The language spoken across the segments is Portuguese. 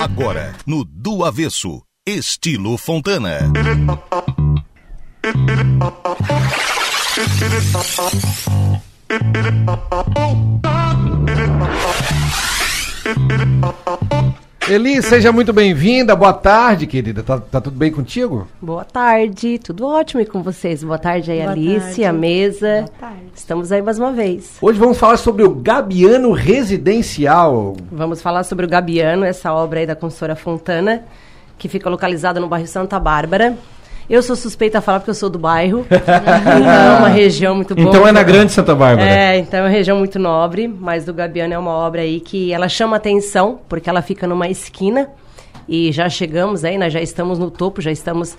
Agora, no Do Avesso, estilo Fontana. Eli, seja muito bem-vinda. Boa tarde, querida. Tá, tá, tudo bem contigo? Boa tarde, tudo ótimo e com vocês. Boa tarde aí, Boa Alice, tarde. a mesa. Boa tarde. Estamos aí mais uma vez. Hoje vamos falar sobre o Gabiano Residencial. Vamos falar sobre o Gabiano, essa obra aí da consultora Fontana, que fica localizada no bairro Santa Bárbara. Eu sou suspeita a falar porque eu sou do bairro. então é uma região muito boa. Então é na Grande Santa Bárbara. É, então é uma região muito nobre, mas do Gabiano é uma obra aí que ela chama atenção, porque ela fica numa esquina e já chegamos aí, nós já estamos no topo, já estamos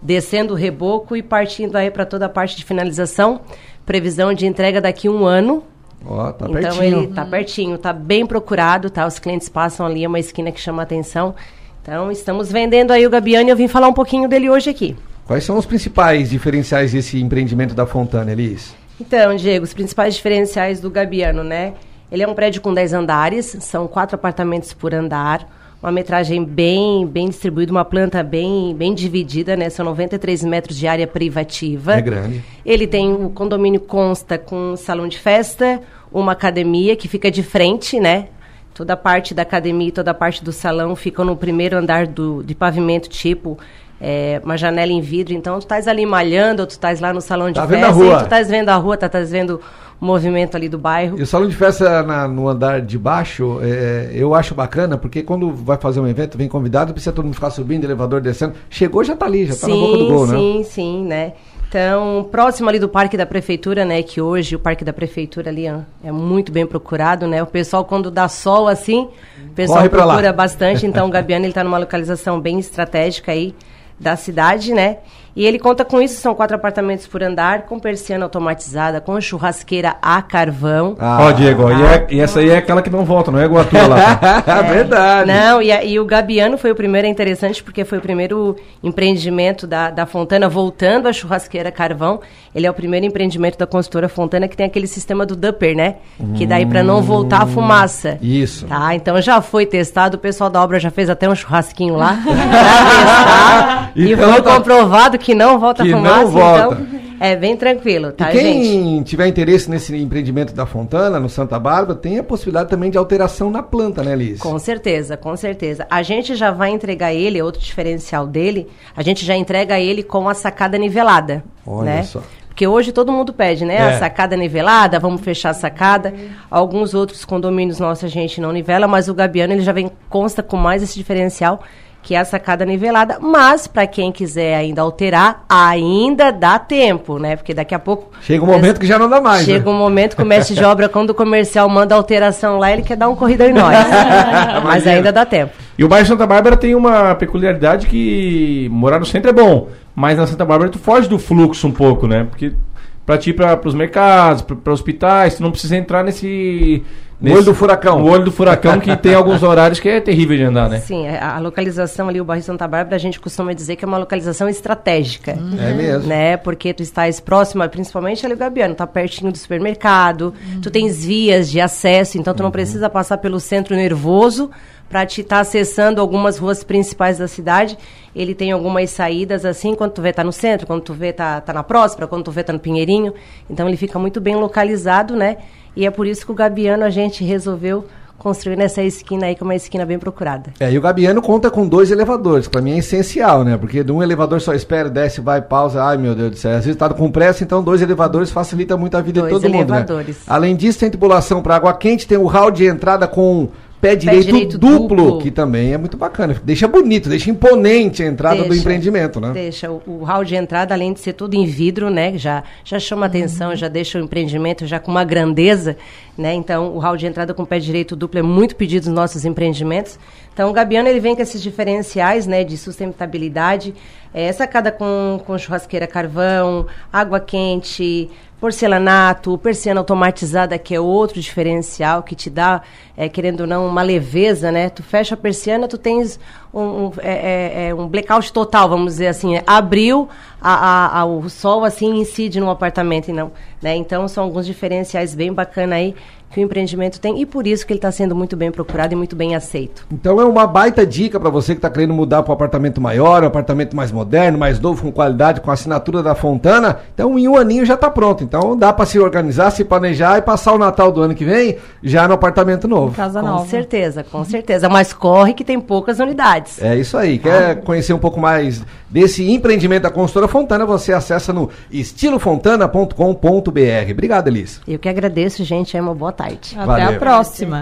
descendo o reboco e partindo aí para toda a parte de finalização. Previsão de entrega daqui a um ano. Ó, oh, tá então pertinho. ele tá pertinho, tá bem procurado, tá? Os clientes passam ali, é uma esquina que chama atenção. Então, estamos vendendo aí o Gabiano e eu vim falar um pouquinho dele hoje aqui. Quais são os principais diferenciais desse empreendimento da Fontana, Elis? Então, Diego, os principais diferenciais do Gabiano, né? Ele é um prédio com 10 andares, são quatro apartamentos por andar, uma metragem bem bem distribuída, uma planta bem bem dividida, né? São 93 metros de área privativa. É grande. Ele tem o condomínio consta com um salão de festa, uma academia que fica de frente, né? Toda a parte da academia e toda a parte do salão ficam no primeiro andar do, de pavimento tipo é, uma janela em vidro, então tu estás ali malhando, ou tu estás lá no salão de tá festa, vendo a rua. tu estás vendo a rua, tu estás vendo o movimento ali do bairro. E o salão de festa na, no andar de baixo, é, eu acho bacana, porque quando vai fazer um evento, vem convidado, precisa todo mundo ficar subindo, elevador descendo, chegou já está ali, já está na boca do gol, sim, né? Sim, sim, né? Então, próximo ali do Parque da Prefeitura, né? Que hoje o Parque da Prefeitura ali ó, é muito bem procurado, né? O pessoal, quando dá sol assim, o pessoal procura bastante. Então, o Gabiano, ele está numa localização bem estratégica aí da cidade, né? E ele conta com isso, são quatro apartamentos por andar, com persiana automatizada, com churrasqueira a carvão. Ah, ó, Diego, ah, e, é, e, essa aí é aquela que não volta, não é igual a tua lá. Tá? é, Verdade. Não, e, e, o Gabiano foi o primeiro, é interessante, porque foi o primeiro empreendimento da, da Fontana, voltando à churrasqueira carvão. Ele é o primeiro empreendimento da construtora Fontana que tem aquele sistema do Dupper, né? Hum, que daí para não voltar a fumaça. Isso. Tá, então já foi testado, o pessoal da obra já fez até um churrasquinho lá pra testar. E então foi tá... comprovado que não volta que a fumaça, não volta. então é bem tranquilo, tá, e quem gente? tiver interesse nesse empreendimento da Fontana, no Santa Bárbara, tem a possibilidade também de alteração na planta, né, Liz? Com certeza, com certeza. A gente já vai entregar ele, outro diferencial dele, a gente já entrega ele com a sacada nivelada, Olha né? só. Porque hoje todo mundo pede, né? É. A sacada nivelada, vamos fechar a sacada. Alguns outros condomínios nossos a gente não nivela, mas o Gabiano ele já vem consta com mais esse diferencial que é a sacada nivelada, mas para quem quiser ainda alterar, ainda dá tempo, né? Porque daqui a pouco chega um momento que já não dá mais. Chega né? um momento que o mestre de obra quando o comercial manda alteração lá, ele quer dar um corrida em nós. mas ainda dá tempo. E o bairro Santa Bárbara tem uma peculiaridade que morar no centro é bom, mas na Santa Bárbara tu foge do fluxo um pouco, né? Porque para ti para os mercados, para hospitais, tu não precisa entrar nesse Nesse, olho do furacão. O olho do furacão que tem alguns horários que é terrível de andar, né? Sim, a, a localização ali, o bairro Santa Bárbara, a gente costuma dizer que é uma localização estratégica. Hum. É mesmo. Né? Porque tu estás próximo, principalmente ali o Gabiano, tá pertinho do supermercado, tu uhum. tens vias de acesso, então tu não uhum. precisa passar pelo centro nervoso para te estar tá acessando algumas ruas principais da cidade. Ele tem algumas saídas assim, quando tu vê tá no centro, quando tu vê tá, tá na Próspera, quando tu vê tá no Pinheirinho. Então ele fica muito bem localizado, né? E é por isso que o Gabiano a gente resolveu construir nessa esquina aí, que é uma esquina bem procurada. É, e o Gabiano conta com dois elevadores, que para mim é essencial, né? Porque de um elevador só espera, desce, vai, pausa, ai meu Deus do céu. Às vezes tá com pressa, então dois elevadores facilita muito a vida dois de todo elevadores. mundo, né? Além disso, tem tubulação para água quente, tem o hall de entrada com Pé direito, Pé direito duplo, duplo, que também é muito bacana. Deixa bonito, deixa imponente a entrada deixa, do empreendimento, né? Deixa. O, o, hall de entrada, além de ser tudo em vidro, né? Já, já chama uhum. atenção, já deixa o empreendimento já com uma grandeza, né? Então, o hall de entrada com pé direito duplo é muito pedido nos nossos empreendimentos. Então, o Gabiano, ele vem com esses diferenciais, né? De sustentabilidade. É, sacada com, com churrasqueira carvão, água quente, porcelanato, persiana automatizada, que é outro diferencial que te dá, é, querendo ou não, uma leveza, né? Tu fecha a persiana, tu tens um, um, é, é, é um blackout total, vamos dizer assim. Né? Abriu, a, a, a, o sol assim incide no apartamento, e não, né? Então são alguns diferenciais bem bacana aí que o empreendimento tem e por isso que ele está sendo muito bem procurado e muito bem aceito. Então é uma baita dica para você que está querendo mudar para um apartamento maior, um apartamento mais moderno, mais novo, com qualidade, com assinatura da Fontana. Então em um aninho já está pronto. Então dá para se organizar, se planejar e passar o Natal do ano que vem já no apartamento novo. Casa com nova. certeza, com certeza. Mas corre que tem poucas unidades. É isso aí. Quer ah. conhecer um pouco mais desse empreendimento da construtora Fontana? Você acessa no estilofontana.com.br. Obrigado, Elis. Eu que agradeço, gente. É uma boa tarde. Até Valeu. a próxima.